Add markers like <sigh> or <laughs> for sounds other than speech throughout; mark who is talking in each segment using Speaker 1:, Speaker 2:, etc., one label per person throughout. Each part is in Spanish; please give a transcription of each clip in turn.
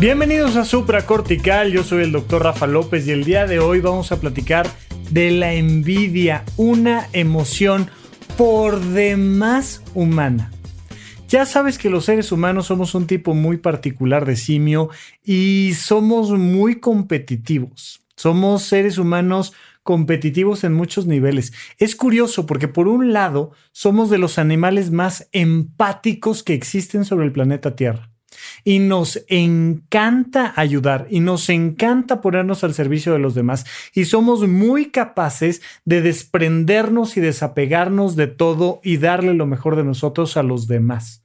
Speaker 1: Bienvenidos a Supracortical, yo soy el doctor Rafa López y el día de hoy vamos a platicar de la envidia, una emoción por demás humana. Ya sabes que los seres humanos somos un tipo muy particular de simio y somos muy competitivos. Somos seres humanos competitivos en muchos niveles. Es curioso porque por un lado somos de los animales más empáticos que existen sobre el planeta Tierra. Y nos encanta ayudar y nos encanta ponernos al servicio de los demás. Y somos muy capaces de desprendernos y desapegarnos de todo y darle lo mejor de nosotros a los demás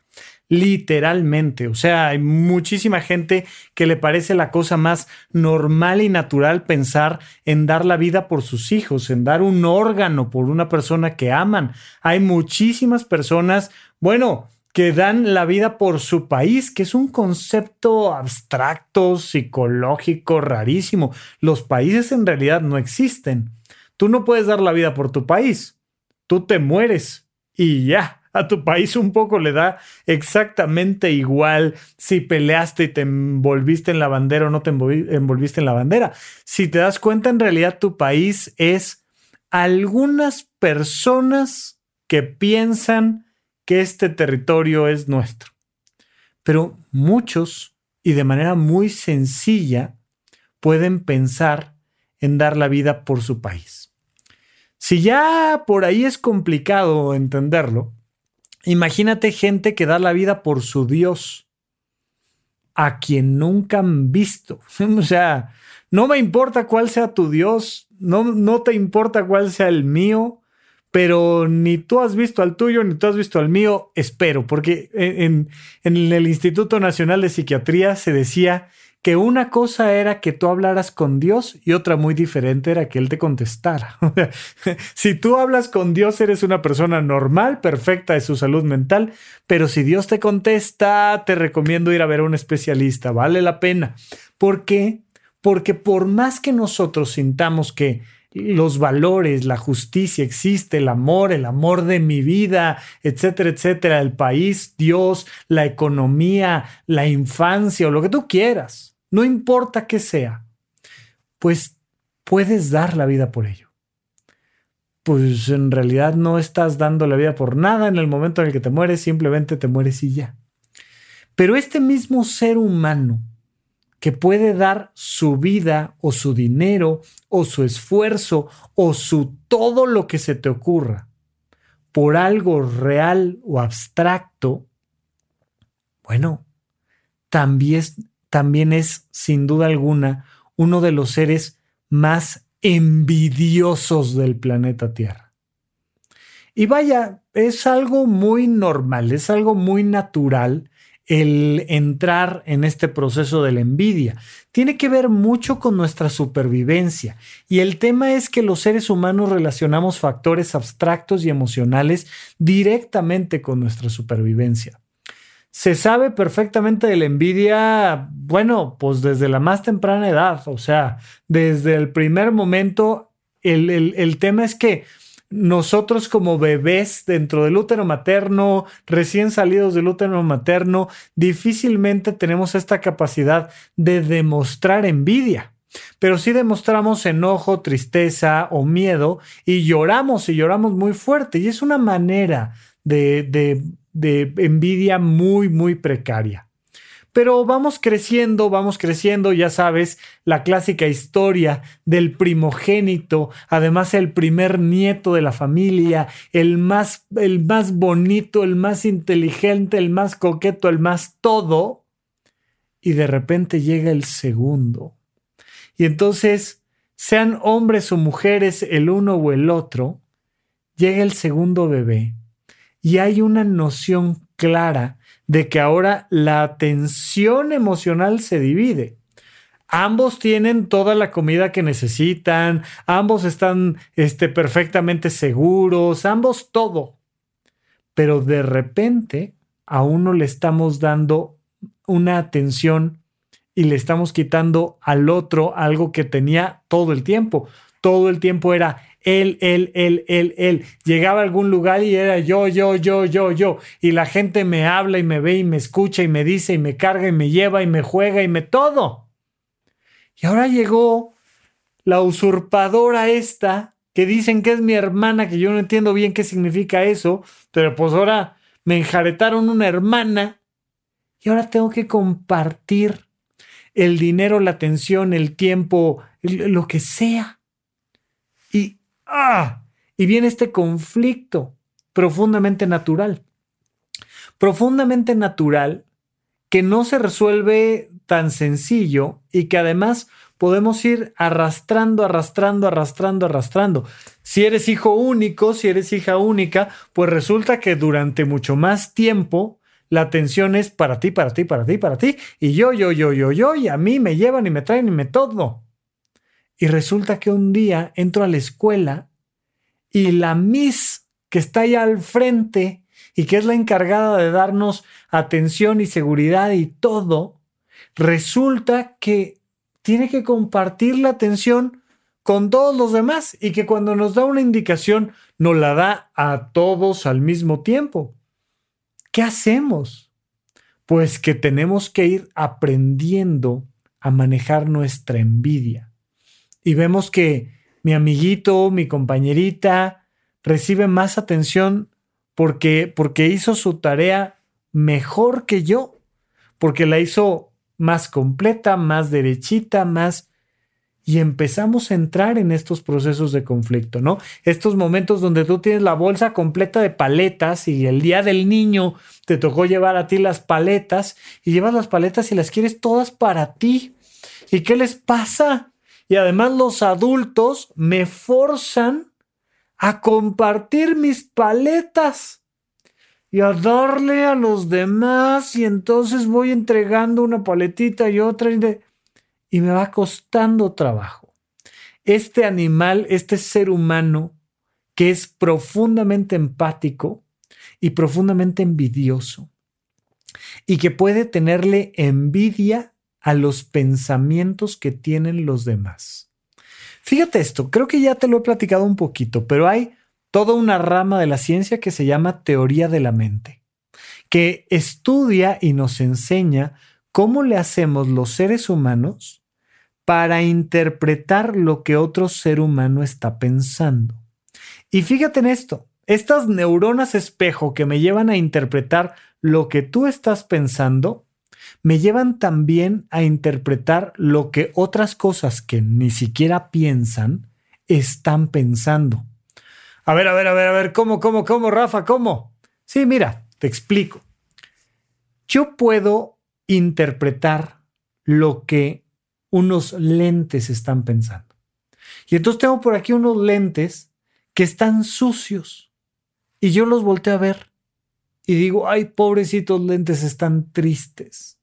Speaker 1: literalmente. O sea, hay muchísima gente que le parece la cosa más normal y natural pensar en dar la vida por sus hijos, en dar un órgano por una persona que aman. Hay muchísimas personas, bueno, que dan la vida por su país, que es un concepto abstracto, psicológico, rarísimo. Los países en realidad no existen. Tú no puedes dar la vida por tu país. Tú te mueres y ya a tu país un poco le da exactamente igual si peleaste y te envolviste en la bandera o no te envolviste en la bandera. Si te das cuenta, en realidad tu país es algunas personas que piensan que este territorio es nuestro. Pero muchos, y de manera muy sencilla, pueden pensar en dar la vida por su país. Si ya por ahí es complicado entenderlo, Imagínate gente que da la vida por su Dios, a quien nunca han visto. <laughs> o sea, no me importa cuál sea tu Dios, no, no te importa cuál sea el mío, pero ni tú has visto al tuyo, ni tú has visto al mío, espero, porque en, el Instituto Nacional de Psiquiatría se decía que una cosa era que tú hablaras con Dios y otra muy diferente era que Él te contestara. <laughs> si tú hablas con Dios, eres una persona normal, perfecta de su salud mental, pero si Dios te contesta, te recomiendo ir a ver a un especialista, vale la pena. ¿Por qué? Porque por más que nosotros sintamos que los valores, la justicia existe, el amor, el amor de mi vida, etcétera, etcétera, el país, Dios, la economía, la infancia o lo que tú quieras no importa qué sea, pues puedes dar la vida por ello. Pues en realidad no estás dando la vida por nada en el momento en el que te mueres, simplemente te mueres y ya. Pero este mismo ser humano que puede dar su vida o su dinero o su esfuerzo o su todo lo que se te ocurra por algo real o abstracto, bueno, también, también es, sin duda alguna, uno de los seres más envidiosos del planeta Tierra. Y vaya, es algo muy normal, es algo muy natural el entrar en este proceso de la envidia. Tiene que ver mucho con nuestra supervivencia. Y el tema es que los seres humanos relacionamos factores abstractos y emocionales directamente con nuestra supervivencia se sabe perfectamente de la envidia, bueno, pues desde la más temprana edad, o sea, desde el primer momento, el, tema es que nosotros como bebés dentro del útero materno, recién salidos del útero materno, difícilmente tenemos esta capacidad de demostrar envidia. Pero sí demostramos enojo, tristeza o miedo y lloramos y lloramos muy fuerte. Y es una manera de, de de envidia muy, muy precaria. Pero vamos creciendo, vamos creciendo, ya sabes, la clásica historia del primogénito, además el primer nieto de la familia, el más, el más bonito, el más inteligente, el más coqueto, el más todo, y de repente llega el segundo. Y entonces, sean hombres o mujeres el uno o el otro, llega el segundo bebé y hay una noción clara de que ahora la atención emocional se divide. ambos tienen toda la comida que necesitan, ambos están este, perfectamente seguros, ambos todo. Pero de repente a uno le estamos dando una atención y le estamos quitando al otro algo que tenía todo el tiempo. Todo el tiempo era él, él, él, él, él. Llegaba a algún lugar y era yo, yo, yo, yo, yo. Y la gente me habla y me ve y me escucha y me dice y me carga y me lleva y me juega y me todo. Y ahora llegó la usurpadora esta, que dicen que es mi hermana, que yo no entiendo bien qué significa eso, pero pues ahora me enjaretaron una hermana y ahora tengo que compartir el dinero, la atención, el tiempo, lo que sea. Ah, y viene este conflicto profundamente natural. Profundamente natural que no se resuelve tan sencillo y que además podemos ir arrastrando, arrastrando, arrastrando, arrastrando. Si eres hijo único, si eres hija única, pues resulta que durante mucho más tiempo la atención es para ti, para ti, para ti, para ti, y yo, yo, yo, yo, yo, y a mí me llevan y me traen y me todo. Y resulta que un día entro a la escuela y la Miss que está allá al frente y que es la encargada de darnos atención y seguridad y todo, resulta que tiene que compartir la atención con todos los demás y que cuando nos da una indicación nos la da a todos al mismo tiempo. ¿Qué hacemos? Pues que tenemos que ir aprendiendo a manejar nuestra envidia. Y vemos que mi amiguito, mi compañerita, recibe más atención porque, porque hizo su tarea mejor que yo, porque la hizo más completa, más derechita, más y empezamos a entrar en estos procesos de conflicto, ¿no? Estos momentos donde tú tienes la bolsa completa de paletas y el día del niño te tocó llevar a ti las paletas y llevas las paletas y las quieres todas para ti. ¿Y qué les pasa? Y además los adultos me forzan a compartir mis paletas y a darle a los demás y entonces voy entregando una paletita y otra y de y me va costando trabajo. Este animal, este ser humano que es profundamente empático y profundamente envidioso y que puede tenerle envidia a los pensamientos que tienen los demás. Fíjate esto, creo que ya te lo he platicado un poquito, pero hay toda una rama de la ciencia que se llama teoría de la mente, que estudia y nos enseña cómo le hacemos los seres humanos para interpretar lo que otro ser humano está pensando. Y fíjate en esto, estas neuronas espejo que me llevan a interpretar lo que tú estás pensando, me llevan también a interpretar lo que otras cosas que ni siquiera piensan están pensando. A ver, a ver, a ver, a ver, ¿cómo, cómo, cómo, Rafa, cómo? Sí, mira, te explico. Yo puedo interpretar lo que unos lentes están pensando. Y entonces tengo por aquí unos lentes que están sucios. Y yo los volteo a ver y digo, ay, pobrecitos lentes, están tristes.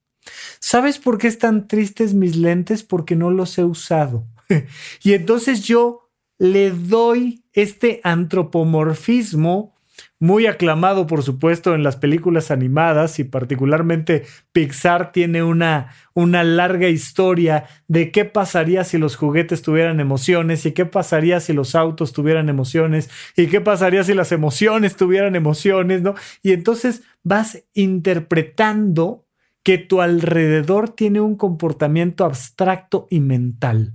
Speaker 1: ¿Sabes por qué están tristes mis lentes? Porque no los he usado. <laughs> y entonces yo le doy este antropomorfismo muy aclamado, por supuesto, en las películas animadas y particularmente Pixar tiene una, una larga historia de qué pasaría si los juguetes tuvieran emociones y qué pasaría si los autos tuvieran emociones y qué pasaría si las emociones tuvieran emociones, ¿no? Y entonces vas interpretando que tu alrededor tiene un comportamiento abstracto y mental.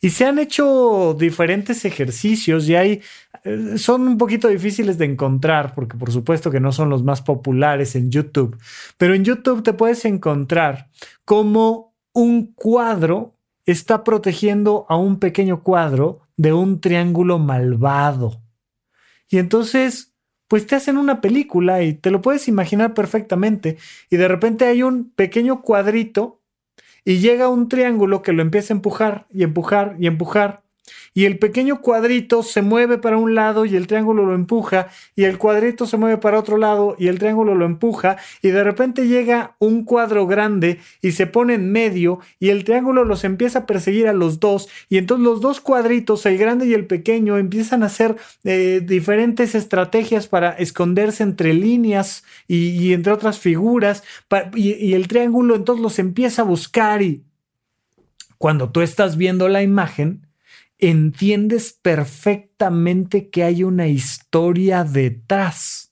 Speaker 1: Y se han hecho diferentes ejercicios y hay, eh, son un poquito difíciles de encontrar porque por supuesto que no son los más populares en YouTube, pero en YouTube te puedes encontrar como un cuadro está protegiendo a un pequeño cuadro de un triángulo malvado. Y entonces, pues te hacen una película y te lo puedes imaginar perfectamente y de repente hay un pequeño cuadrito y llega un triángulo que lo empieza a empujar y empujar y empujar y el pequeño cuadrito se mueve para un lado y el triángulo lo empuja y el cuadrito se mueve para otro lado y el triángulo lo empuja y de repente llega un cuadro grande y se pone en medio y el triángulo los empieza a perseguir a los dos y entonces los dos cuadritos, el grande y el pequeño, empiezan a hacer eh, diferentes estrategias para esconderse entre líneas y, entre otras figuras y, y el triángulo entonces los empieza a buscar y cuando tú estás viendo la imagen, entiendes perfectamente que hay una historia detrás.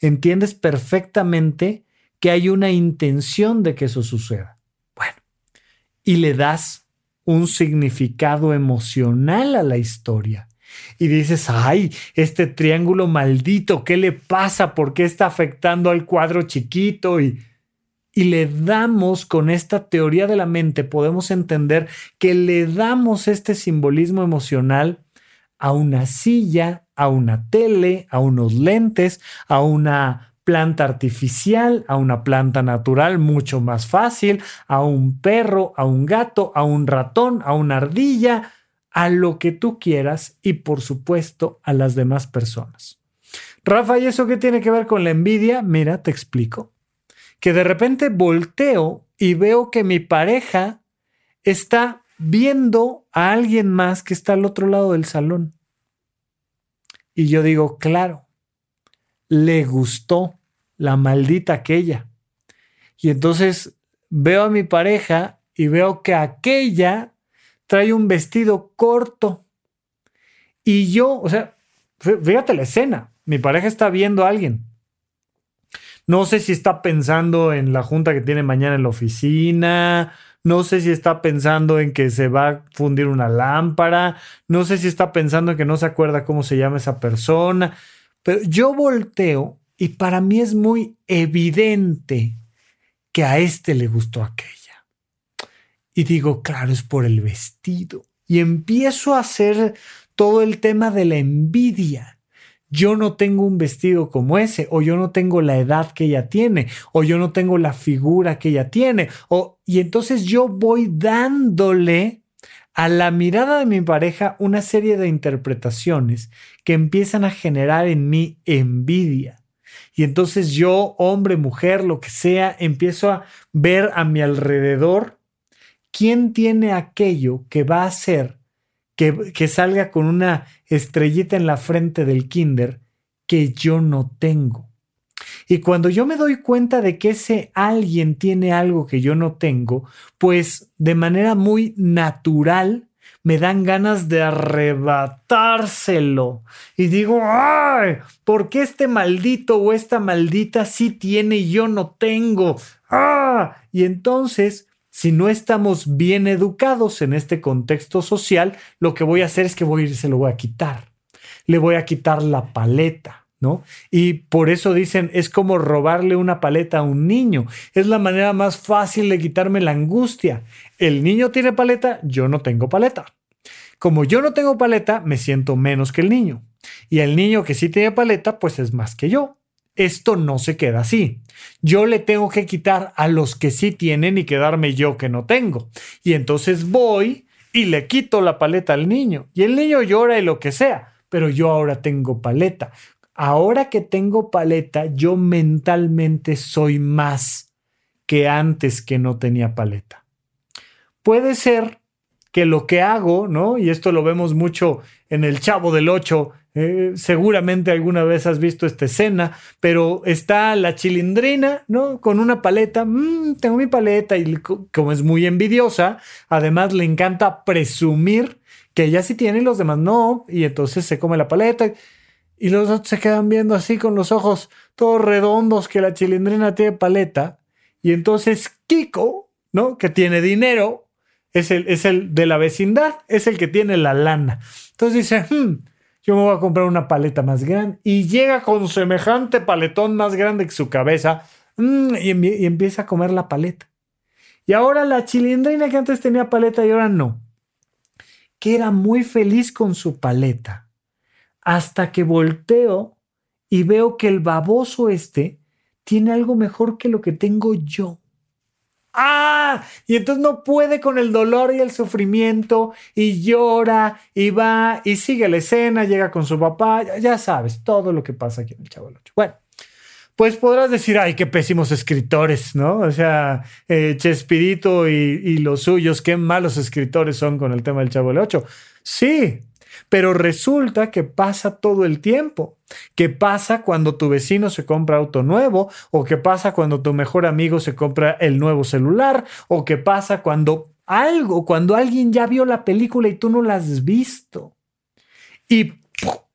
Speaker 1: Entiendes perfectamente que hay una intención de que eso suceda. Bueno, y le das un significado emocional a la historia. Y dices, ay, este triángulo maldito, ¿qué le pasa? ¿Por qué está afectando al cuadro chiquito? Y y le damos con esta teoría de la mente, podemos entender que le damos este simbolismo emocional a una silla, a una tele, a unos lentes, a una planta artificial, a una planta natural mucho más fácil, a un perro, a un gato, a un ratón, a una ardilla, a lo que tú quieras y por supuesto a las demás personas. Rafa, ¿y eso qué tiene que ver con la envidia? Mira, te explico que de repente volteo y veo que mi pareja está viendo a alguien más que está al otro lado del salón. Y yo digo, claro, le gustó la maldita aquella. Y entonces veo a mi pareja y veo que aquella trae un vestido corto. Y yo, o sea, fíjate la escena, mi pareja está viendo a alguien no sé si está pensando en la junta que tiene mañana en la oficina. No sé si está pensando en que se va a fundir una lámpara. No sé si está pensando en que no se acuerda cómo se llama esa persona. Pero yo volteo y para mí es muy evidente que a este le gustó aquella. Y digo, claro, es por el vestido. Y empiezo a hacer todo el tema de la envidia yo no tengo un vestido como ese, o yo no tengo la edad que ella tiene, o yo no tengo la figura que ella tiene, o, y entonces yo voy dándole a la mirada de mi pareja una serie de interpretaciones que empiezan a generar en mí envidia. Y entonces yo, hombre, mujer, lo que sea, empiezo a ver a mi alrededor quién tiene aquello que va a hacer que, salga con una estrellita en la frente del kinder que yo no tengo. Y cuando yo me doy cuenta de que ese alguien tiene algo que yo no tengo, pues de manera muy natural me dan ganas de arrebatárselo. Y digo, ¡ay! ¿Por qué este maldito o esta maldita sí tiene y yo no tengo? ¡Ah! Y entonces si no estamos bien educados en este contexto social, lo que voy a hacer es que voy a ir, se lo voy a quitar. Le voy a quitar la paleta, ¿no? Y por eso dicen, es como robarle una paleta a un niño. Es la manera más fácil de quitarme la angustia. El niño tiene paleta, yo no tengo paleta. Como yo no tengo paleta, me siento menos que el niño. Y el niño que sí tiene paleta, pues es más que yo esto no se queda así. Yo le tengo que quitar a los que sí tienen y quedarme yo que no tengo. Y entonces voy y le quito la paleta al niño. Y el niño llora y lo que sea, pero yo ahora tengo paleta. Ahora que tengo paleta, yo mentalmente soy más que antes que no tenía paleta. Puede ser que lo que hago, ¿no? Y esto lo vemos mucho en el Chavo del Ocho, eh, seguramente alguna vez has visto esta escena, pero está la chilindrina, ¿no? Con una paleta, mm, tengo mi paleta y como es muy envidiosa, además le encanta presumir que ella sí tiene y los demás no, y entonces se come la paleta y los otros se quedan viendo así con los ojos todos redondos que la chilindrina tiene paleta, y entonces Kiko, ¿no? Que tiene dinero, es el, es el de la vecindad, es el que tiene la lana. Entonces dice, hmm, yo me voy a comprar una paleta más grande. Y llega con semejante paletón más grande que su cabeza mm, y, empieza a comer la paleta. Y ahora la chilindrina que antes tenía paleta y ahora no, que era muy feliz con su paleta, hasta que volteo y veo que el baboso este tiene algo mejor que lo que tengo yo. ¡Ah! Y entonces no puede con el dolor y el sufrimiento y llora y va y sigue la escena, llega con su papá, ya, sabes, todo lo que pasa aquí en el Chavo del Ocho. Bueno, pues podrás decir, ay, qué pésimos escritores, ¿no? O sea, eh, Chespirito y, y, los suyos, qué malos escritores son con el tema del Chavo del Ocho. Sí, pero resulta que pasa todo el tiempo. ¿Qué pasa cuando tu vecino se compra auto nuevo? ¿O qué pasa cuando tu mejor amigo se compra el nuevo celular? ¿O qué pasa cuando algo, cuando alguien ya vio la película y tú no la has visto? Y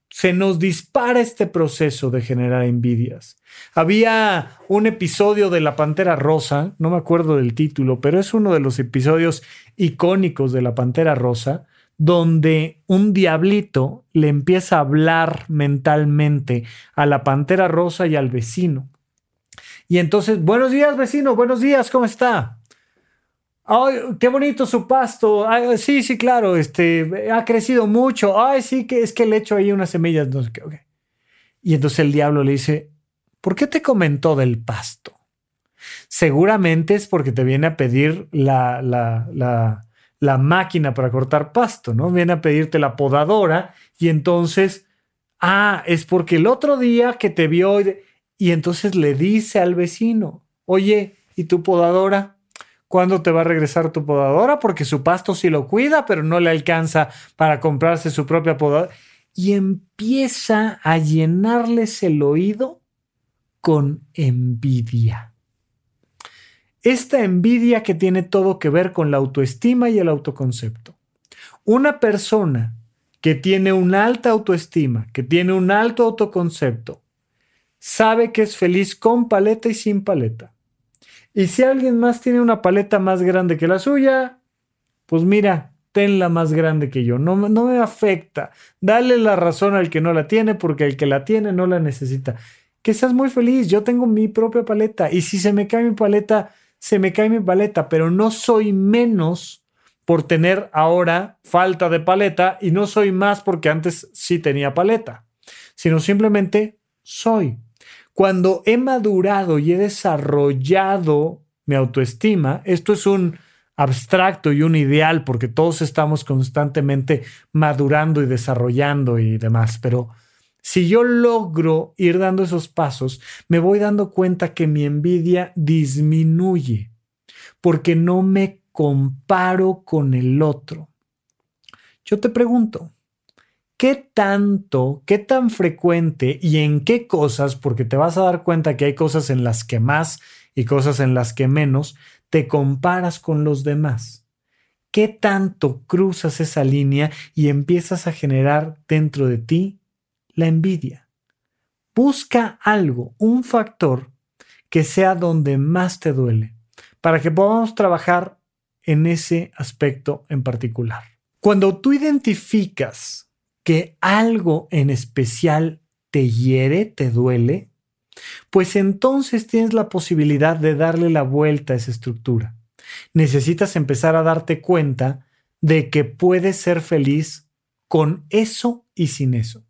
Speaker 1: se nos dispara este proceso de generar envidias. Había un episodio de La Pantera Rosa, no me acuerdo del título, pero es uno de los episodios icónicos de La Pantera Rosa, donde un diablito le empieza a hablar mentalmente a la pantera rosa y al vecino. Y entonces, buenos días vecino, buenos días, ¿cómo está? Ay, qué bonito su pasto. sí, sí, claro, este, ha crecido mucho. Ay, sí, que es que le echo ahí unas semillas. No sé qué. Y entonces el diablo le dice, ¿por qué te comentó del pasto? Seguramente es porque te viene a pedir la, la, la, la máquina para cortar pasto, ¿no? Viene a pedirte la podadora y entonces, ah, es porque el otro día que te vio y, entonces le dice al vecino, oye, ¿y tu podadora? ¿Cuándo te va a regresar tu podadora? Porque su pasto sí lo cuida, pero no le alcanza para comprarse su propia podadora. Y empieza a llenarles el oído con envidia. Esta envidia que tiene todo que ver con la autoestima y el autoconcepto. Una persona que tiene una alta autoestima, que tiene un alto autoconcepto, sabe que es feliz con paleta y sin paleta. Y si alguien más tiene una paleta más grande que la suya, pues mira, tenla más grande que yo. No, me afecta. Dale la razón al que no la tiene porque el que la tiene no la necesita. Que seas muy feliz. Yo tengo mi propia paleta. Y si se me cae mi paleta, se me cae mi paleta, pero no soy menos por tener ahora falta de paleta y no soy más porque antes sí tenía paleta, sino simplemente soy. Cuando he madurado y he desarrollado mi autoestima, esto es un abstracto y un ideal porque todos estamos constantemente madurando y desarrollando y demás, pero si yo logro ir dando esos pasos, me voy dando cuenta que mi envidia disminuye porque no me comparo con el otro. Yo te pregunto, ¿qué tanto, qué tan frecuente y en qué cosas, porque te vas a dar cuenta que hay cosas en las que más y cosas en las que menos, te comparas con los demás? ¿Qué tanto cruzas esa línea y empiezas a generar dentro de ti la envidia. Busca algo, un factor que sea donde más te duele, para que podamos trabajar en ese aspecto en particular. Cuando tú identificas que algo en especial te hiere, te duele, pues entonces tienes la posibilidad de darle la vuelta a esa estructura. Necesitas empezar a darte cuenta de que puedes ser feliz con eso y sin eso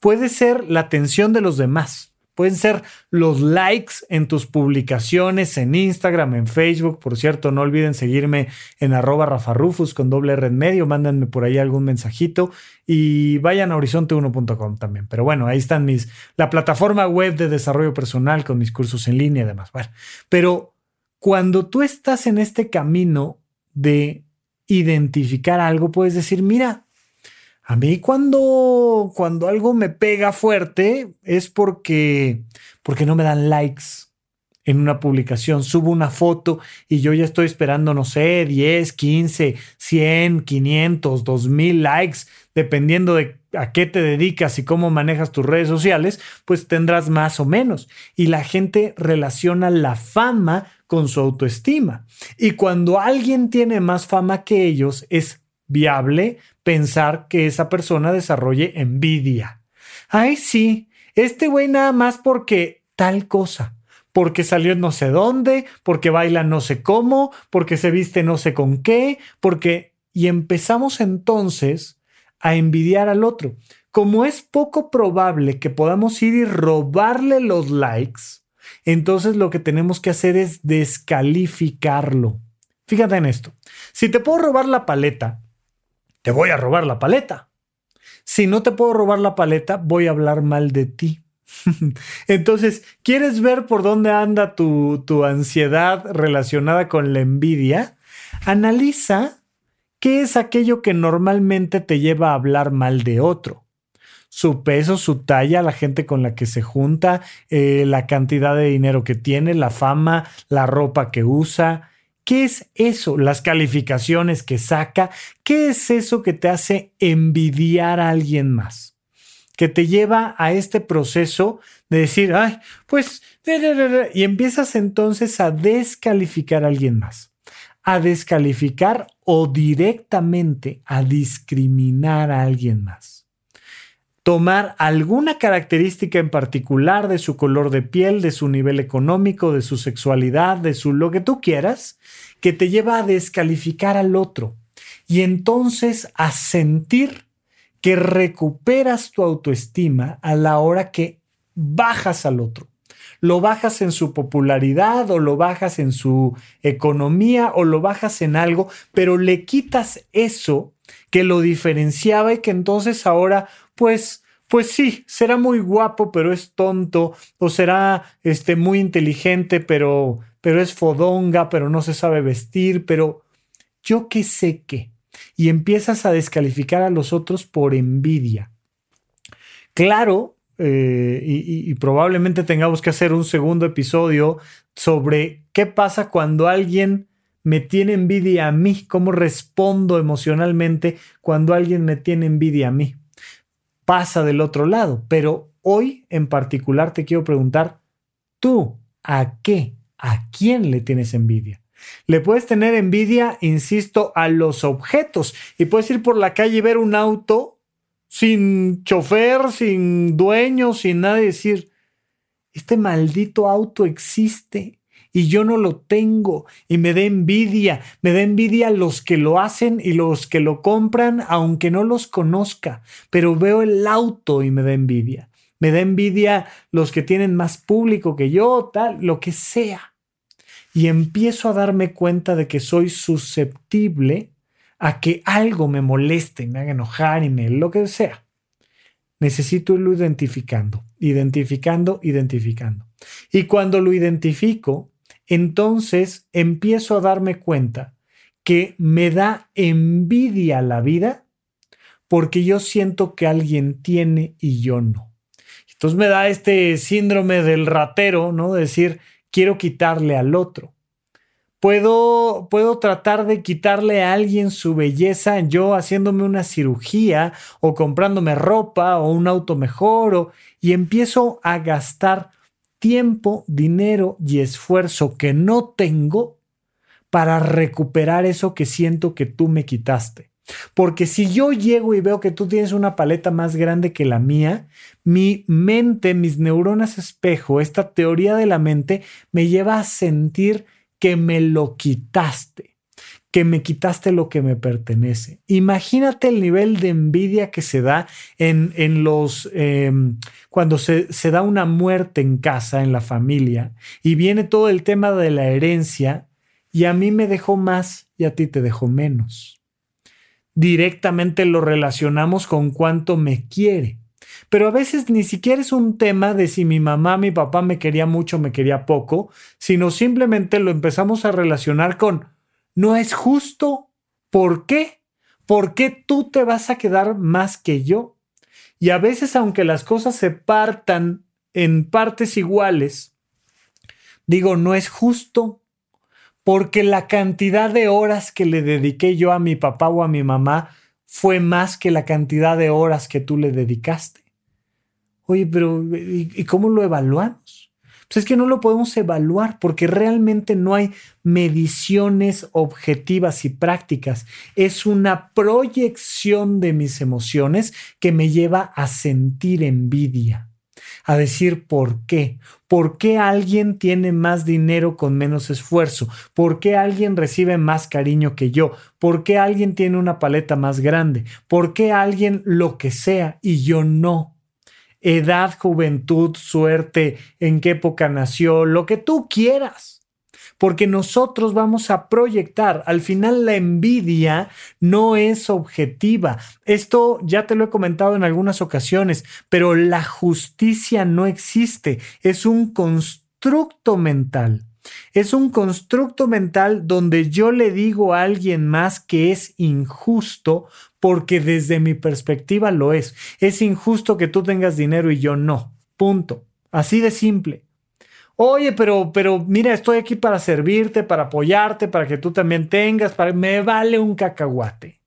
Speaker 1: puede ser la atención de los demás. Pueden ser los likes en tus publicaciones en Instagram, en Facebook. Por cierto, no olviden seguirme en arroba rafarufus con doble red medio. Mándenme por ahí algún mensajito y vayan a horizonte1.com también. Pero bueno, ahí están mis, la plataforma web de desarrollo personal con mis cursos en línea y demás. Bueno, pero cuando tú estás en este camino de identificar algo, puedes decir, mira, a mí cuando, cuando algo me pega fuerte es porque, porque no me dan likes en una publicación. Subo una foto y yo ya estoy esperando, no sé, 10, 15, 100, 500, 2000 likes, dependiendo de a qué te dedicas y cómo manejas tus redes sociales, pues tendrás más o menos. Y la gente relaciona la fama con su autoestima. Y cuando alguien tiene más fama que ellos, es viable pensar que esa persona desarrolle envidia. Ay, sí, este güey nada más porque tal cosa, porque salió no sé dónde, porque baila no sé cómo, porque se viste no sé con qué, porque... Y empezamos entonces a envidiar al otro. Como es poco probable que podamos ir y robarle los likes, entonces lo que tenemos que hacer es descalificarlo Fíjate en esto. Si te puedo robar la paleta, te voy a robar la paleta. Si no te puedo robar la paleta, voy a hablar mal de ti. <laughs> Entonces, ¿quieres ver por dónde anda tu, tu ansiedad relacionada con la envidia? Analiza qué es aquello que normalmente te lleva a hablar mal de otro su peso, su talla, la gente con la que se junta, eh, la cantidad de dinero que tiene, la fama, la ropa que usa. ¿Qué es eso? Las calificaciones que saca. ¿Qué es eso que te hace envidiar a alguien más? Que te lleva a este proceso de decir, ay, pues, y empiezas entonces a descalificar a alguien más. A descalificar o directamente a discriminar a alguien más tomar alguna característica en particular de su color de piel, de su nivel económico, de su sexualidad, de su lo que tú quieras, que te lleva a descalificar al otro y entonces a sentir que recuperas tu autoestima a la hora que bajas al otro. Lo bajas en su popularidad o lo bajas en su economía o lo bajas en algo, pero le quitas eso que lo diferenciaba y que entonces ahora pues, pues sí, será muy guapo, pero es tonto, o será este, muy inteligente, pero, pero es fodonga, pero no se sabe vestir, pero yo qué sé qué. Y empiezas a descalificar a los otros por envidia. Claro, eh, y, y, probablemente tengamos que hacer un segundo episodio sobre qué pasa cuando alguien me tiene envidia a mí, cómo respondo emocionalmente cuando alguien me tiene envidia a mí pasa del otro lado. Pero hoy en particular te quiero preguntar, ¿tú a qué? ¿A quién le tienes envidia? Le puedes tener envidia, insisto, a los objetos y puedes ir por la calle y ver un auto sin chofer, sin dueño, sin nada y decir, este maldito auto existe y yo no lo tengo y me da envidia, me da envidia los que lo hacen y los que lo compran, aunque no los conozca, pero veo el auto y me da envidia. Me da envidia los que tienen más público que yo, tal, lo que sea. Y empiezo a darme cuenta de que soy susceptible a que algo me moleste, me haga enojar y me lo que sea. Necesito irlo identificando, identificando, identificando. Y cuando lo identifico, entonces empiezo a darme cuenta que me da envidia la vida porque yo siento que alguien tiene y yo no. Entonces me da este síndrome del ratero, ¿no? De decir, quiero quitarle al otro. Puedo, puedo tratar de quitarle a alguien su belleza yo haciéndome una cirugía o comprándome ropa o un auto mejor y empiezo a gastar tiempo, dinero y esfuerzo que no tengo para recuperar eso que siento que tú me quitaste. Porque si yo llego y veo que tú tienes una paleta más grande que la mía, mi mente, mis neuronas espejo, esta teoría de la mente me lleva a sentir que me lo quitaste que me quitaste lo que me pertenece. Imagínate el nivel de envidia que se da en, en los, em, cuando se, se da una muerte en casa, en la familia, y viene todo el tema de la herencia, y a mí me dejó más y a ti te dejó menos. Directamente lo relacionamos con cuánto me quiere. Pero a veces ni siquiera es un tema de si mi mamá, mi papá me quería mucho, me quería poco, sino simplemente lo empezamos a relacionar con no es justo. ¿Por qué? ¿Por qué tú te vas a quedar más que yo? Y a veces, aunque las cosas se partan en partes iguales, digo, no es justo, porque la cantidad de horas que le dediqué yo a mi papá o a mi mamá fue más que la cantidad de horas que tú le dedicaste. Oye, pero ¿y, cómo lo evaluamos? Pues es que no lo podemos evaluar porque realmente no hay mediciones objetivas y prácticas. Es una proyección de mis emociones que me lleva a sentir envidia, a decir por qué. ¿Por qué alguien tiene más dinero con menos esfuerzo? ¿Por qué alguien recibe más cariño que yo? ¿Por qué alguien tiene una paleta más grande? ¿Por qué alguien lo que sea y yo no? Edad, juventud, suerte, en qué época nació, lo que tú quieras. porque nosotros vamos a proyectar. Al final la envidia no es objetiva. Esto ya te lo he comentado en algunas ocasiones, pero la justicia no existe. Es un constructo mental. Es un constructo mental donde yo le digo a alguien más que es injusto porque desde mi perspectiva lo es. Es injusto que tú tengas dinero y yo no. Punto. Así de simple. Oye, pero, pero mira, estoy aquí para servirte, para apoyarte, para que tú también tengas, para... me vale un cacahuate.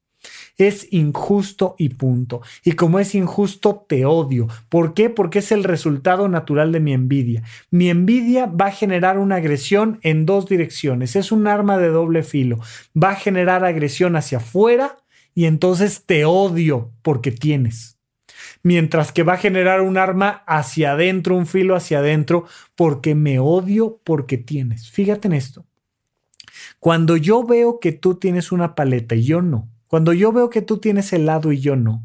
Speaker 1: Es injusto y punto. Y como es injusto, te odio. ¿Por qué? Porque es el resultado natural de mi envidia. Mi envidia va a generar una agresión en dos direcciones. Es un arma de doble filo. Va a generar agresión hacia afuera y entonces te odio porque tienes mientras que va a generar un arma hacia adentro, un filo hacia adentro, porque me odio porque tienes. Fíjate en esto. Cuando yo veo que tú tienes una paleta y yo no, cuando yo veo que tú tienes helado y yo no,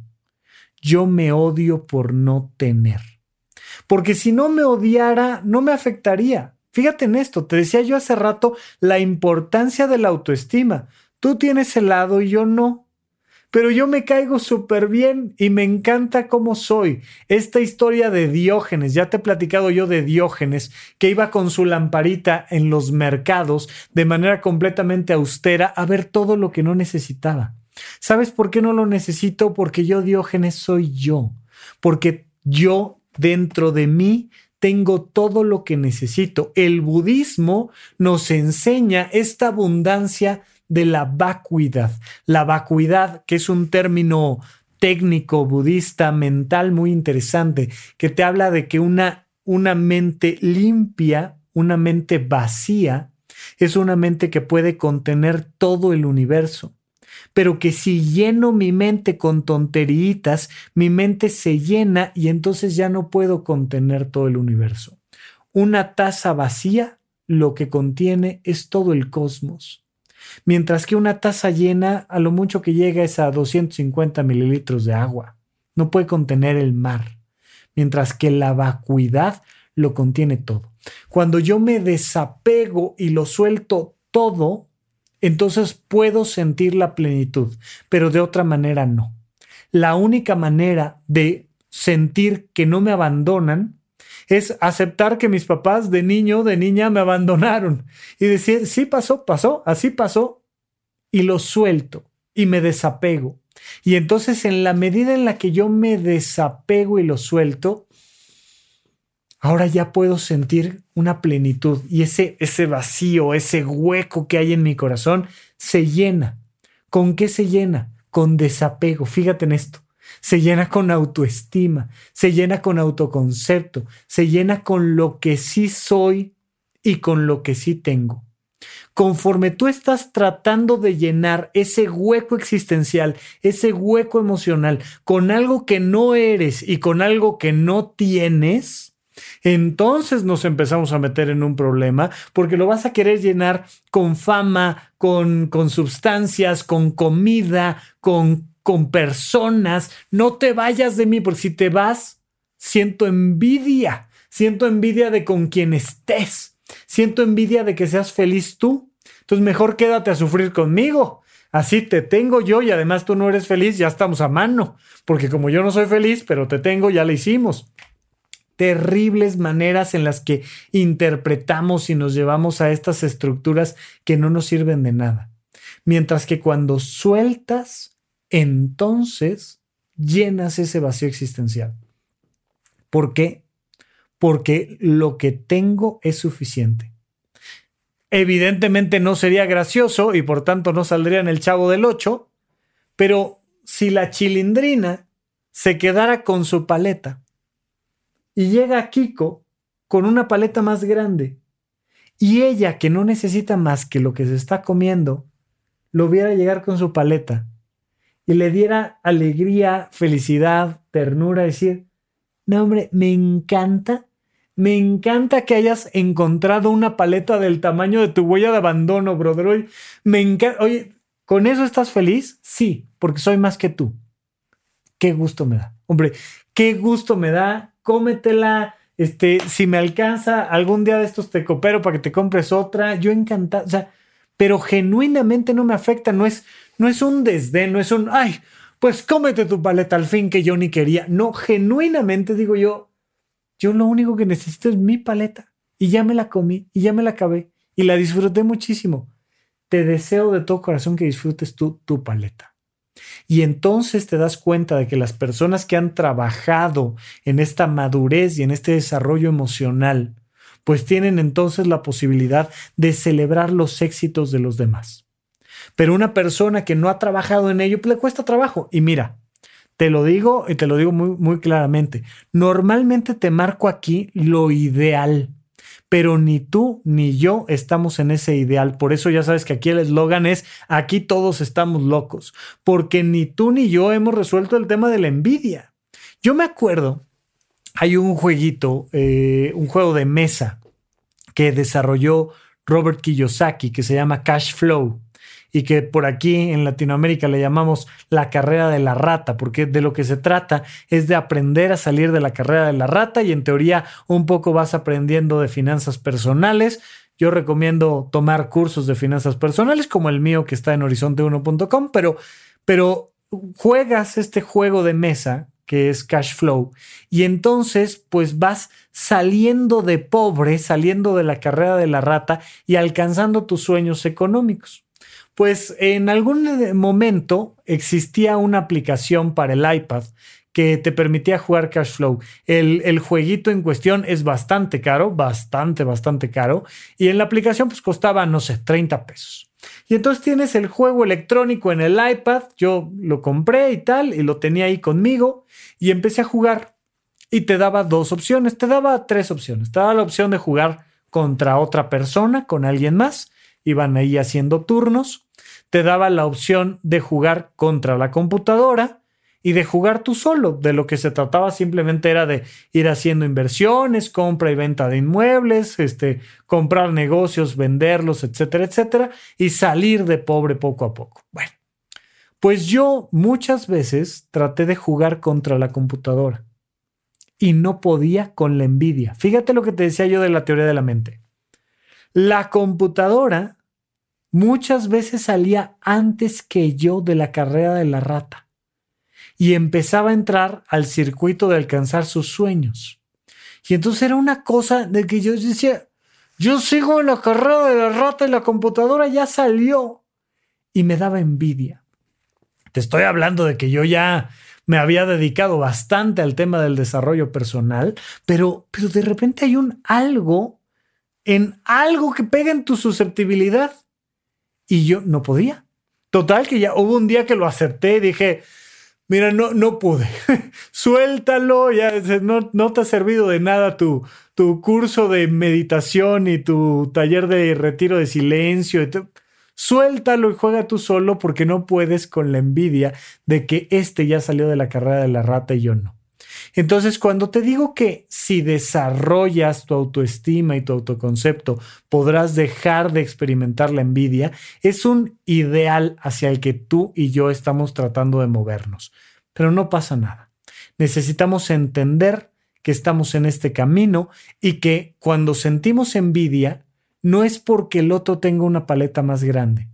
Speaker 1: yo me odio por no tener. Porque si no me odiara, no me afectaría. Fíjate en esto, te decía yo hace rato la importancia de la autoestima. Tú tienes helado y yo no pero yo me caigo súper bien y me encanta cómo soy. Esta historia de Diógenes, ya te he platicado yo de Diógenes, que iba con su lamparita en los mercados de manera completamente austera a ver todo lo que no necesitaba. ¿Sabes por qué no lo necesito? Porque yo, Diógenes, soy yo. Porque yo, dentro de mí, tengo todo lo que necesito. El budismo nos enseña esta abundancia de la vacuidad. La vacuidad, que es un término técnico budista mental muy interesante, que te habla de que una, una mente limpia, una mente vacía, es una mente que puede contener todo el universo. Pero que si lleno mi mente con tonteritas, mi mente se llena y entonces ya no puedo contener todo el universo. Una taza vacía lo que contiene es todo el cosmos mientras que una taza llena a lo mucho que llega es a 250 mililitros de agua. No puede contener el mar, mientras que la vacuidad lo contiene todo. Cuando yo me desapego y lo suelto todo, entonces puedo sentir la plenitud, pero de otra manera no. La única manera de sentir que no me abandonan es aceptar que mis papás de niño, de niña me abandonaron y decir, sí pasó, pasó, así pasó y lo suelto y me desapego. Y entonces en la medida en la que yo me desapego y lo suelto, ahora ya puedo sentir una plenitud y ese, ese vacío, ese hueco que hay en mi corazón se llena. ¿Con qué se llena? Con desapego. Fíjate en esto se llena con autoestima, se llena con autoconcepto, se llena con lo que sí soy y con lo que sí tengo. Conforme tú estás tratando de llenar ese hueco existencial, ese hueco emocional, con algo que no eres y con algo que no tienes, entonces nos empezamos a meter en un problema porque lo vas a querer llenar con fama, con, con sustancias, con comida, con con personas, no te vayas de mí, porque si te vas, siento envidia, siento envidia de con quien estés, siento envidia de que seas feliz tú. Entonces mejor quédate a sufrir conmigo. Así te tengo yo y además tú no eres feliz, ya estamos a mano, porque como yo no soy feliz, pero te tengo, ya le hicimos. Terribles maneras en las que interpretamos y nos llevamos a estas estructuras que no nos sirven de nada. Mientras que cuando sueltas entonces llenas ese vacío existencial. ¿Por qué? Porque lo que tengo es suficiente. Evidentemente no sería gracioso y por tanto no saldría en el chavo del 8, pero si la chilindrina se quedara con su paleta y llega Kiko con una paleta más grande y ella que no necesita más que lo que se está comiendo, lo viera llegar con su paleta y le diera alegría, felicidad, ternura, decir, no hombre, me encanta, me encanta que hayas encontrado una paleta del tamaño de tu huella de abandono, brother. Oye, me encanta, oye, ¿con eso estás feliz? Sí, porque soy más que tú. Qué gusto me da. Hombre, qué gusto me da. Cómetela, Este, si me alcanza, algún día de estos te coopero para que te compres otra. Yo encantado, o sea, pero genuinamente no me afecta, no es, no es un desdén, no es un, ay, pues cómete tu paleta al fin que yo ni quería. No, genuinamente digo yo, yo lo único que necesito es mi paleta. Y ya me la comí, y ya me la acabé, y la disfruté muchísimo. Te deseo de todo corazón que disfrutes tú tu paleta. Y entonces te das cuenta de que las personas que han trabajado en esta madurez y en este desarrollo emocional, pues tienen entonces la posibilidad de celebrar los éxitos de los demás. Pero una persona que no ha trabajado en ello, pues le cuesta trabajo. Y mira, te lo digo y te lo digo muy, muy claramente. Normalmente te marco aquí lo ideal pero ni tú ni yo estamos en ese ideal. Por eso ya sabes que aquí el eslogan es, aquí todos estamos locos, porque ni tú ni yo hemos resuelto el tema de la envidia. Yo me acuerdo, hay un jueguito, eh, un juego de mesa que desarrolló Robert Kiyosaki que se llama Cash Flow y que por aquí en Latinoamérica le llamamos la carrera de la rata, porque de lo que se trata es de aprender a salir de la carrera de la rata y en teoría un poco vas aprendiendo de finanzas personales. Yo recomiendo tomar cursos de finanzas personales como el mío que está en horizonte1.com, pero, pero juegas este juego de mesa que es cash flow y entonces pues vas saliendo de pobre, saliendo de la carrera de la rata y alcanzando tus sueños económicos. Pues en algún momento existía una aplicación para el iPad que te permitía jugar Cash Flow. El, el, jueguito en cuestión es bastante caro, bastante, bastante caro. Y en la aplicación pues costaba, no sé, 30 pesos. Y entonces tienes el juego electrónico en el iPad. Yo lo compré y tal, y lo tenía ahí conmigo. Y empecé a jugar. Y te daba dos opciones, te daba tres opciones. Te daba la opción de jugar contra otra persona, con alguien más. Iban ahí haciendo turnos te daba la opción de jugar contra la computadora y de jugar tú solo. De lo que se trataba simplemente era de ir haciendo inversiones, compra y venta de inmuebles, este, comprar negocios, venderlos, etcétera, etcétera, y salir de pobre poco a poco. Bueno, pues yo muchas veces traté de jugar contra la computadora y no podía con la envidia. Fíjate lo que te decía yo de la teoría de la mente. La computadora muchas veces salía antes que yo de la carrera de la rata y empezaba a entrar al circuito de alcanzar sus sueños. Y entonces era una cosa de que yo decía, yo sigo en la carrera de la rata y la computadora ya salió. Y me daba envidia. Te estoy hablando de que yo ya me había dedicado bastante al tema del desarrollo personal, pero, pero de repente hay un algo en algo que pega en tu susceptibilidad y yo no podía. Total, que ya hubo un día que lo acepté y dije, mira, no, no pude. <laughs> Suéltalo, ya no, no, te ha servido de nada tu, tu curso de meditación y tu taller de retiro de silencio. Suéltalo y juega tú solo porque no puedes con la envidia de que este ya salió de la carrera de la rata y yo no. Entonces, cuando te digo que si desarrollas tu autoestima y tu autoconcepto, podrás dejar de experimentar la envidia, es un ideal hacia el que tú y yo estamos tratando de movernos. Pero no pasa nada. Necesitamos entender que estamos en este camino y que cuando sentimos envidia, no es porque el otro tenga una paleta más grande,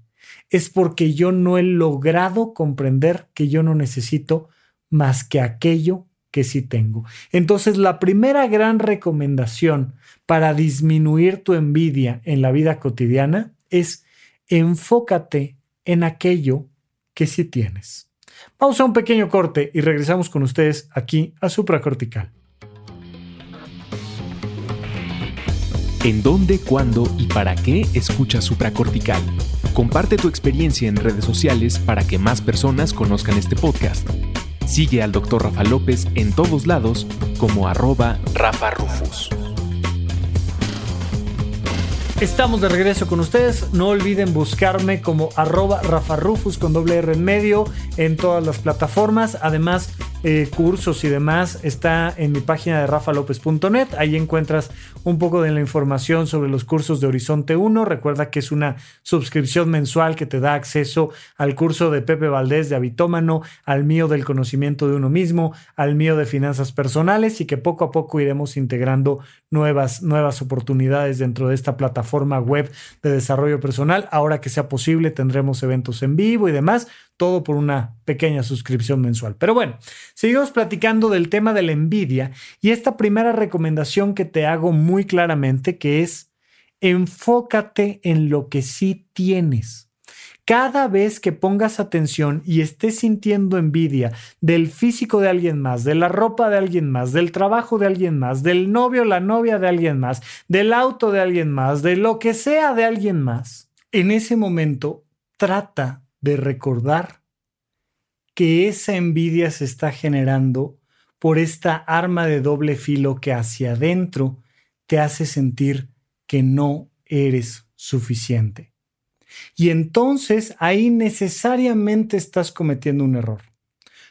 Speaker 1: es porque yo no he logrado comprender que yo no necesito más que aquello que sí tengo. Entonces, la primera gran recomendación para disminuir tu envidia en la vida cotidiana es enfócate en aquello que sí tienes. Vamos a un pequeño corte y regresamos con ustedes aquí a Supracortical.
Speaker 2: ¿En dónde, cuándo y para qué escucha Supracortical? Comparte tu experiencia en redes sociales para que más personas conozcan este podcast. Sigue al Dr. Rafa López en todos lados como arroba Rafa Rufus.
Speaker 1: Estamos de regreso con ustedes. No olviden buscarme como arroba Rafa Rufus con doble R en medio en todas las plataformas. Además, eh, cursos y demás está en mi página de rafalopez.net. Ahí encuentras un poco de la información sobre los cursos de Horizonte 1. Recuerda que es una suscripción mensual que te da acceso al curso de Pepe Valdés de Habitómano, al mío del conocimiento de uno mismo, al mío de finanzas personales y que poco a poco iremos integrando nuevas, nuevas oportunidades dentro de esta plataforma web de desarrollo personal. Ahora que sea posible, tendremos eventos en vivo y demás todo por una pequeña suscripción mensual. Pero bueno, seguimos platicando del tema de la envidia y esta primera recomendación que te hago muy claramente que es enfócate en lo que sí tienes. Cada vez que pongas atención y estés sintiendo envidia del físico de alguien más, de la ropa de alguien más, del trabajo de alguien más, del novio o la novia de alguien más, del auto de alguien más, de lo que sea de alguien más, en ese momento trata de recordar que esa envidia se está generando por esta arma de doble filo que hacia adentro te hace sentir que no eres suficiente. Y entonces ahí necesariamente estás cometiendo un error.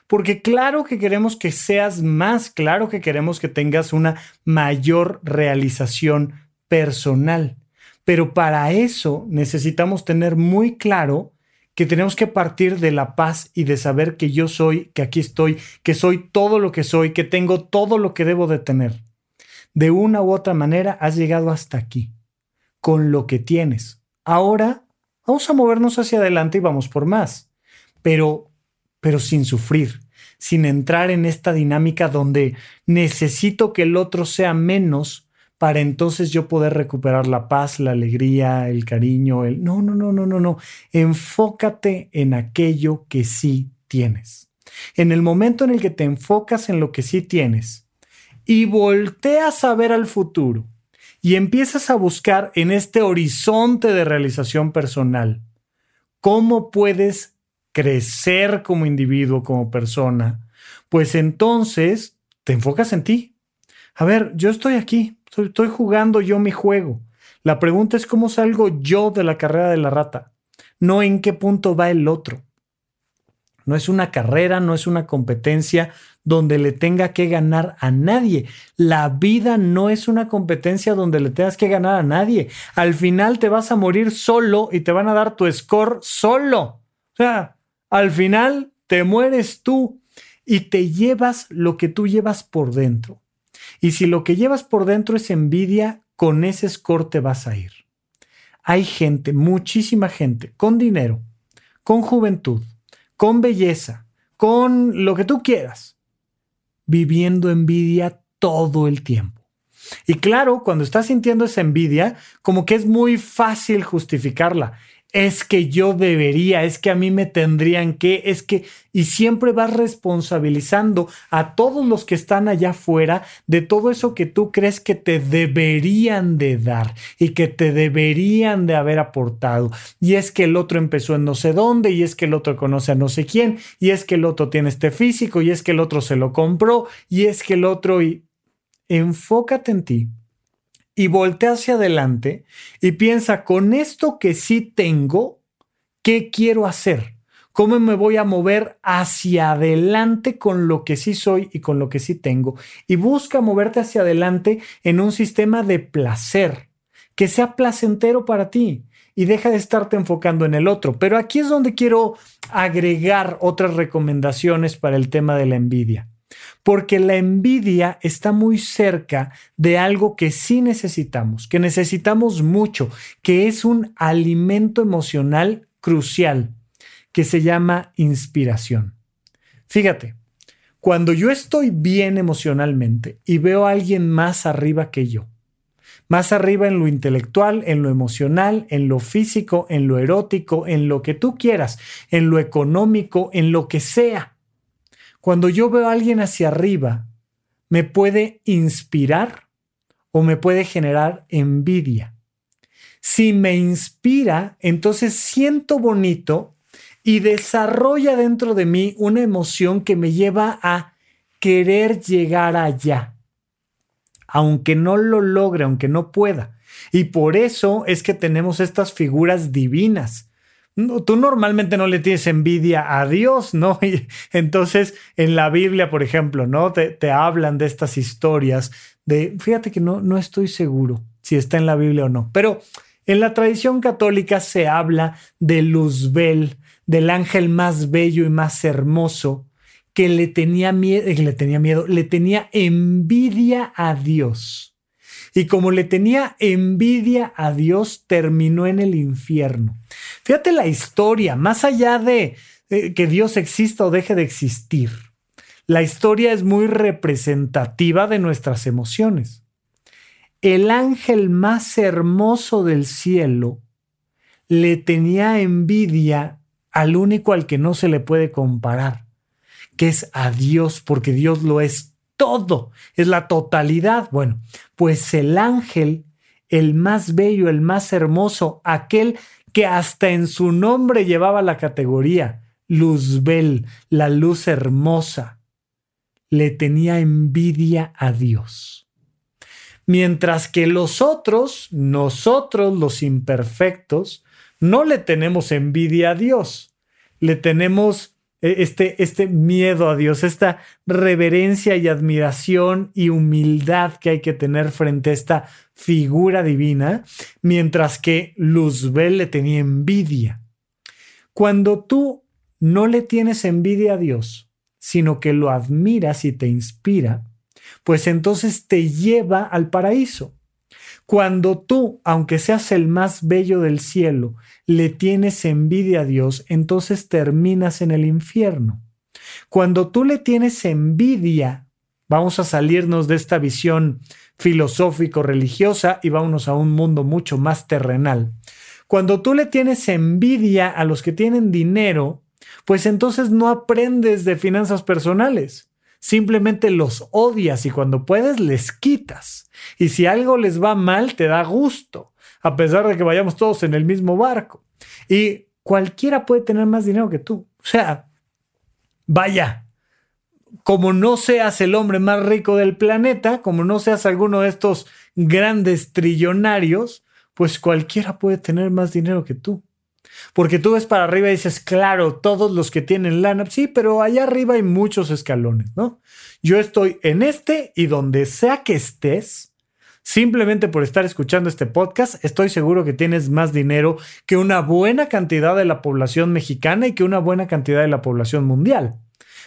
Speaker 1: Porque claro que queremos que seas más, claro que queremos que tengas una mayor realización personal. Pero para eso necesitamos tener muy claro que tenemos que partir de la paz y de saber que yo soy, que aquí estoy, que soy todo lo que soy, que tengo todo lo que debo de tener. De una u otra manera has llegado hasta aquí, con lo que tienes. Ahora vamos a movernos hacia adelante y vamos por más, pero, pero sin sufrir, sin entrar en esta dinámica donde necesito que el otro sea menos para entonces yo poder recuperar la paz, la alegría, el cariño, el... No, no, no, no, no, no. Enfócate en aquello que sí tienes. En el momento en el que te enfocas en lo que sí tienes y volteas a ver al futuro y empiezas a buscar en este horizonte de realización personal cómo puedes crecer como individuo, como persona, pues entonces te enfocas en ti. A ver, yo estoy aquí, Estoy, jugando yo mi juego. La pregunta es cómo salgo yo de la carrera de la rata, no en qué punto va el otro. No es una carrera, no es una competencia donde le tenga que ganar a nadie. La vida no es una competencia donde le tengas que ganar a nadie. Al final te vas a morir solo y te van a dar tu score solo. O sea, al final te mueres tú y te llevas lo que tú llevas por dentro. Y si lo que llevas por dentro es envidia, con ese score te vas a ir. Hay gente, muchísima gente, con dinero, con juventud, con belleza, con lo que tú quieras, viviendo envidia todo el tiempo. Y claro, cuando estás sintiendo esa envidia, como que es muy fácil justificarla es que yo debería, es que a mí me tendrían que, es que, y siempre vas responsabilizando a todos los que están allá afuera de todo eso que tú crees que te deberían de dar y que te deberían de haber aportado. Y es que el otro empezó en no sé dónde, y es que el otro conoce a no sé quién, y es que el otro tiene este físico, y es que el otro se lo compró, y es que el otro, y enfócate en ti y voltea hacia adelante y piensa, con esto que sí tengo, ¿qué quiero hacer? ¿Cómo me voy a mover hacia adelante con lo que sí soy y con lo que sí tengo? Y busca moverte hacia adelante en un sistema de placer, que sea placentero para ti y deja de estarte enfocando en el otro. Pero aquí es donde quiero agregar otras recomendaciones para el tema de la envidia porque la envidia está muy cerca de algo que sí necesitamos, que necesitamos mucho, que es un alimento emocional crucial, que se llama inspiración. Fíjate, cuando yo estoy bien emocionalmente y veo a alguien más arriba que yo, más arriba en lo intelectual, en lo emocional, en lo físico, en lo erótico, en lo que tú quieras, en lo económico, en lo que sea. Cuando yo veo a alguien hacia arriba, me puede inspirar o me puede generar envidia. Si me inspira, entonces siento bonito y desarrolla dentro de mí una emoción que me lleva a querer llegar allá, aunque no lo logre, aunque no pueda. Y por eso es que tenemos estas figuras divinas tú normalmente no le tienes envidia a Dios, ¿no? <laughs> Y entonces en la Biblia, por ejemplo, ¿no? Te, hablan de estas historias de, fíjate que no, no estoy seguro si está en la Biblia o no, pero en la tradición católica se habla de Luzbel, del ángel más bello y más hermoso, que le tenía miedo, le tenía miedo, le tenía envidia a Dios. Y como le tenía envidia a Dios, terminó en el infierno. Fíjate la historia, más allá de que Dios exista o deje de existir. La historia es muy representativa de nuestras emociones. El ángel más hermoso del cielo le tenía envidia al único al que no se le puede comparar, que es a Dios, porque Dios lo es todo, es la totalidad. Bueno, pues el ángel, el más bello, el más hermoso, aquel que hasta en su nombre llevaba la categoría Luzbel, la luz hermosa, le tenía envidia a Dios. Mientras que los otros, nosotros los imperfectos, no le tenemos envidia a Dios, le tenemos este, este miedo a Dios, esta reverencia y admiración y humildad que hay que tener frente a esta figura divina, mientras que Luzbel le tenía envidia. Cuando tú no le tienes envidia a Dios, sino que lo admiras y te inspira, pues entonces te lleva al paraíso. Cuando tú, aunque seas el más bello del cielo, le tienes envidia a Dios, entonces terminas en el infierno. Cuando tú le tienes envidia, vamos a salirnos de esta visión filosófico-religiosa y vámonos a un mundo mucho más terrenal. Cuando tú le tienes envidia a los que tienen dinero, pues entonces no aprendes de finanzas personales simplemente los odias y cuando puedes les quitas. Y si algo les va mal, te da gusto, a pesar de que vayamos todos en el mismo barco. Y cualquiera puede tener más dinero que tú. O sea, vaya, como no seas el hombre más rico del planeta, como no seas alguno de estos grandes trillonarios, pues cualquiera puede tener más dinero que tú. Porque tú ves para arriba y dices, claro, todos los que tienen lana, sí, pero allá arriba hay muchos escalones, ¿no? Yo estoy en este y donde sea que estés, simplemente por estar escuchando este podcast, estoy seguro que tienes más dinero que una buena cantidad de la población mexicana y que una buena cantidad de la población mundial.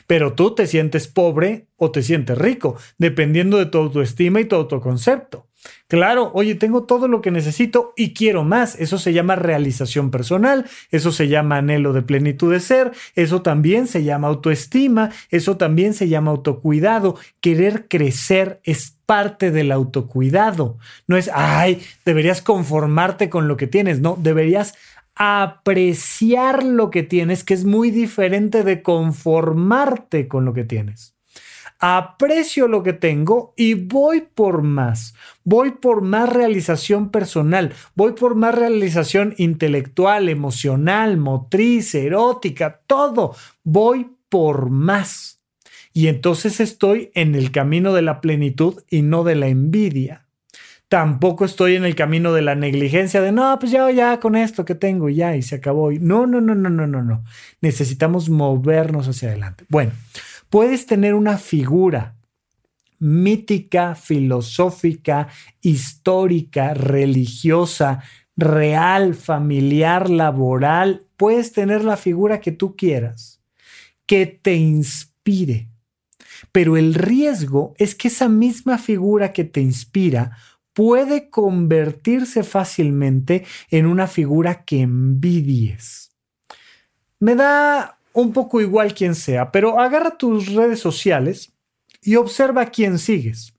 Speaker 1: Pero tú te sientes pobre o te sientes rico, dependiendo de tu autoestima y tu autoconcepto. Claro, oye, tengo todo lo que necesito y quiero más. Eso se llama realización personal, eso se llama anhelo de plenitud de ser, eso también se llama autoestima, eso también se llama autocuidado. Querer crecer es parte del autocuidado. No es, ay, deberías conformarte con lo que tienes, no, deberías apreciar lo que tienes, que es muy diferente de conformarte con lo que tienes aprecio lo que tengo y voy por más. Voy por más realización personal, voy por más realización intelectual, emocional, motriz, erótica, todo. Voy por más. Y entonces estoy en el camino de la plenitud y no de la envidia. Tampoco estoy en el camino de la negligencia de no, pues ya, ya con esto que tengo, ya y se acabó. No, no, no, no, no, no, no. Necesitamos movernos hacia adelante. Bueno, puedes tener una figura mítica, filosófica, histórica, religiosa, real, familiar, laboral. Puedes tener la figura que tú quieras, que te inspire. Pero el riesgo es que esa misma figura que te inspira puede convertirse fácilmente en una figura que envidies. Me da un poco igual quien sea, pero agarra tus redes sociales y observa quién sigues.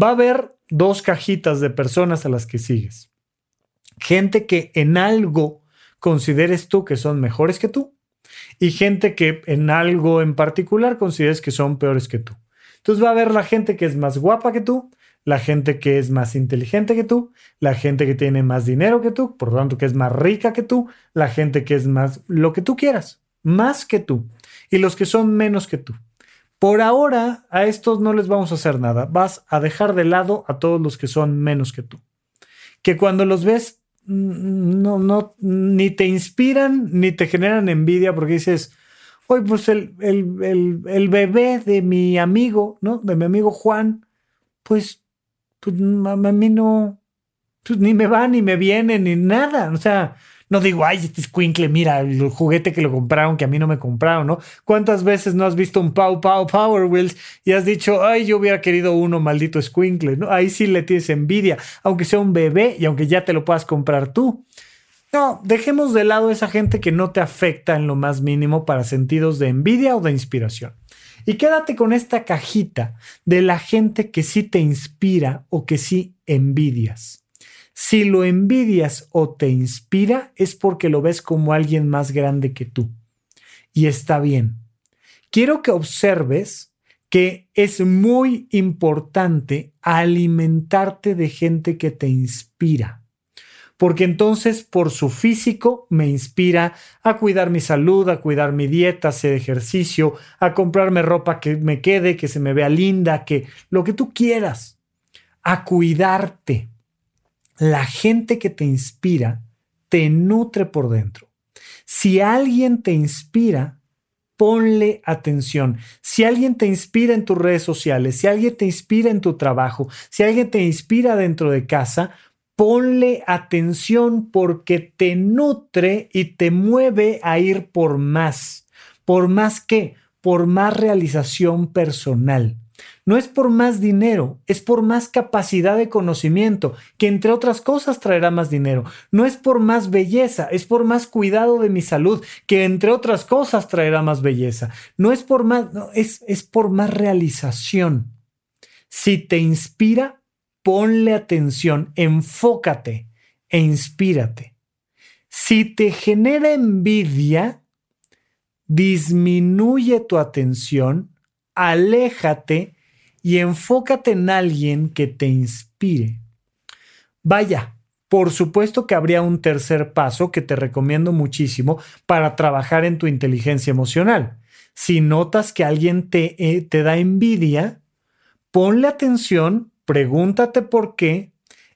Speaker 1: Va a haber dos cajitas de personas a las que sigues. Gente que en algo consideres tú que son mejores que tú y gente que en algo en particular consideres que son peores que tú. Entonces va a haber la gente que es más guapa que tú, la gente que es más inteligente que tú, la gente que tiene más dinero que tú, por lo tanto que es más rica que tú, la gente que es más lo que tú quieras más que tú y los que son menos que tú. Por ahora a estos no les vamos a hacer nada. Vas a dejar de lado a todos los que son menos que tú. Que cuando los ves mm, no, no, ni te inspiran ni te generan envidia porque dices, oye, pues el, el, bebé de mi amigo, ¿no? De mi amigo Juan, pues, pues a mí no, pues ni me va, ni me viene, ni nada. O sea, no digo, ay, este escuincle, mira, el juguete que lo compraron, que a mí no me compraron, ¿no? ¿Cuántas veces no has visto un Pau Pau Power Wheels y has dicho, ay, yo hubiera querido uno, maldito escuincle, ¿no? Ahí sí le tienes envidia, aunque sea un bebé y aunque ya te lo puedas comprar tú. No, dejemos de lado esa gente que no te afecta en lo más mínimo para sentidos de envidia o de inspiración. Y quédate con esta cajita de la gente que sí te inspira o que sí envidias. Si lo envidias o te inspira es porque lo ves como alguien más grande que tú. Y está bien. Quiero que observes que es muy importante alimentarte de gente que te inspira. Porque entonces por su físico me inspira a cuidar mi salud, a cuidar mi dieta, a hacer ejercicio, a comprarme ropa que me quede, que se me vea linda, que lo que tú quieras, a cuidarte la gente que te inspira te nutre por dentro. Si alguien te inspira, ponle atención. Si alguien te inspira en tus redes sociales, si alguien te inspira en tu trabajo, si alguien te inspira dentro de casa, ponle atención porque te nutre y te mueve a ir por más. ¿Por más qué? Por más realización personal. No es por más dinero, es por más capacidad de conocimiento, que entre otras cosas traerá más dinero. No es por más belleza, es por más cuidado de mi salud, que entre otras cosas traerá más belleza. No es por más, es, es por más realización. Si te inspira, ponle atención, enfócate e inspírate. Si te genera envidia, disminuye tu atención aléjate y enfócate en alguien que te inspire. Vaya, por supuesto que habría un tercer paso que te recomiendo muchísimo para trabajar en tu inteligencia emocional. Si notas que alguien te, eh, te da envidia, ponle atención, pregúntate por qué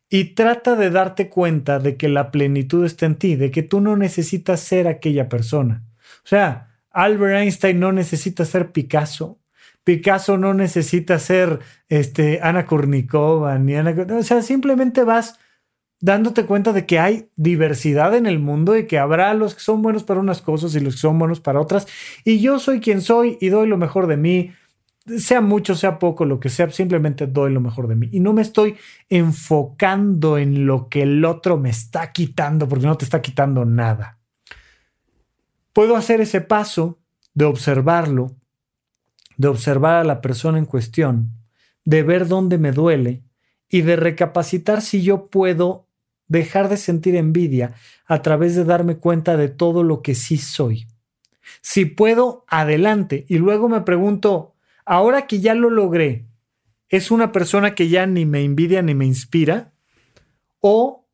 Speaker 1: y trata de darte cuenta de que la plenitud está en ti, de que tú no necesitas ser aquella persona. O sea, Albert Einstein no necesita ser Picasso, Picasso no necesita ser este, Ana Kurnikova ni Ana. O sea, simplemente vas dándote cuenta de que hay diversidad en el mundo y que habrá los que son buenos para unas cosas y los que son buenos para otras. Y yo soy quien soy y doy lo mejor de mí, sea mucho, sea poco, lo que sea, simplemente doy lo mejor de mí. Y no me estoy enfocando en lo que el otro me está quitando, porque no te está quitando nada. Puedo hacer ese paso de observarlo, de observar a la persona en cuestión, de ver dónde me duele y de recapacitar si yo puedo dejar de sentir envidia a través de darme cuenta de todo lo que sí soy. Si puedo, adelante. Y luego me pregunto, ahora que ya lo logré, ¿es una persona que ya ni me envidia ni me inspira? ¿O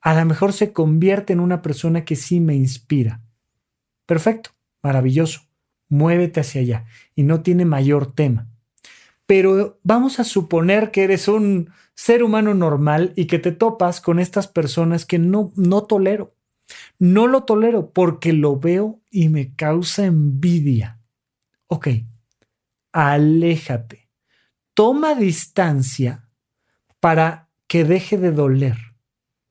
Speaker 1: a lo mejor se convierte en una persona que sí me inspira? Perfecto, maravilloso muévete hacia allá y no tiene mayor tema. Pero vamos a suponer que eres un ser humano normal y que te topas con estas personas que no, no tolero. No lo tolero porque lo veo y me causa envidia. Ok, aléjate. Toma distancia para que deje de doler.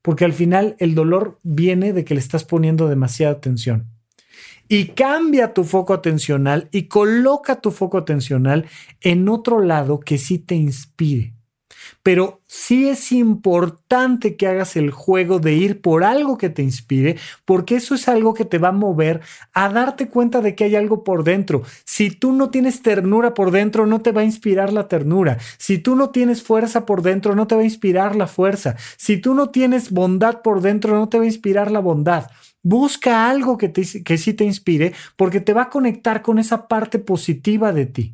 Speaker 1: Porque al final el dolor viene de que le estás poniendo demasiada atención y cambia tu foco atencional y coloca tu foco atencional en otro lado que sí te inspire. Pero sí es importante que hagas el juego de ir por algo que te inspire, porque eso es algo que te va a mover a darte cuenta de que hay algo por dentro. Si tú no tienes ternura por dentro, no te va a inspirar la ternura. Si tú no tienes fuerza por dentro, no te va a inspirar la fuerza. Si tú no tienes bondad por dentro, no te va a inspirar la bondad. Busca algo que, que sí te inspire porque te va a conectar con esa parte positiva de ti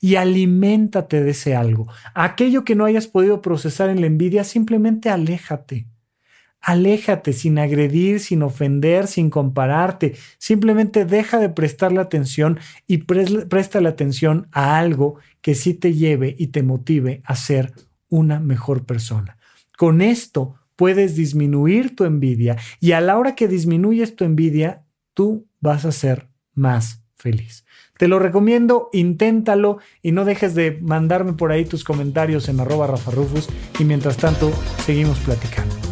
Speaker 1: y aliméntate de ese algo. Aquello que no hayas podido procesar en la envidia, simplemente aléjate. Aléjate sin agredir, sin ofender, sin compararte. Simplemente deja de prestarle atención y presta la atención a algo que sí te lleve y te motive a ser una mejor persona. Con esto puedes disminuir tu envidia y a la hora que disminuyes tu envidia, tú vas a ser más feliz. Te lo recomiendo, inténtalo y no dejes de mandarme por ahí tus comentarios en arroba rafarufus y mientras tanto seguimos platicando.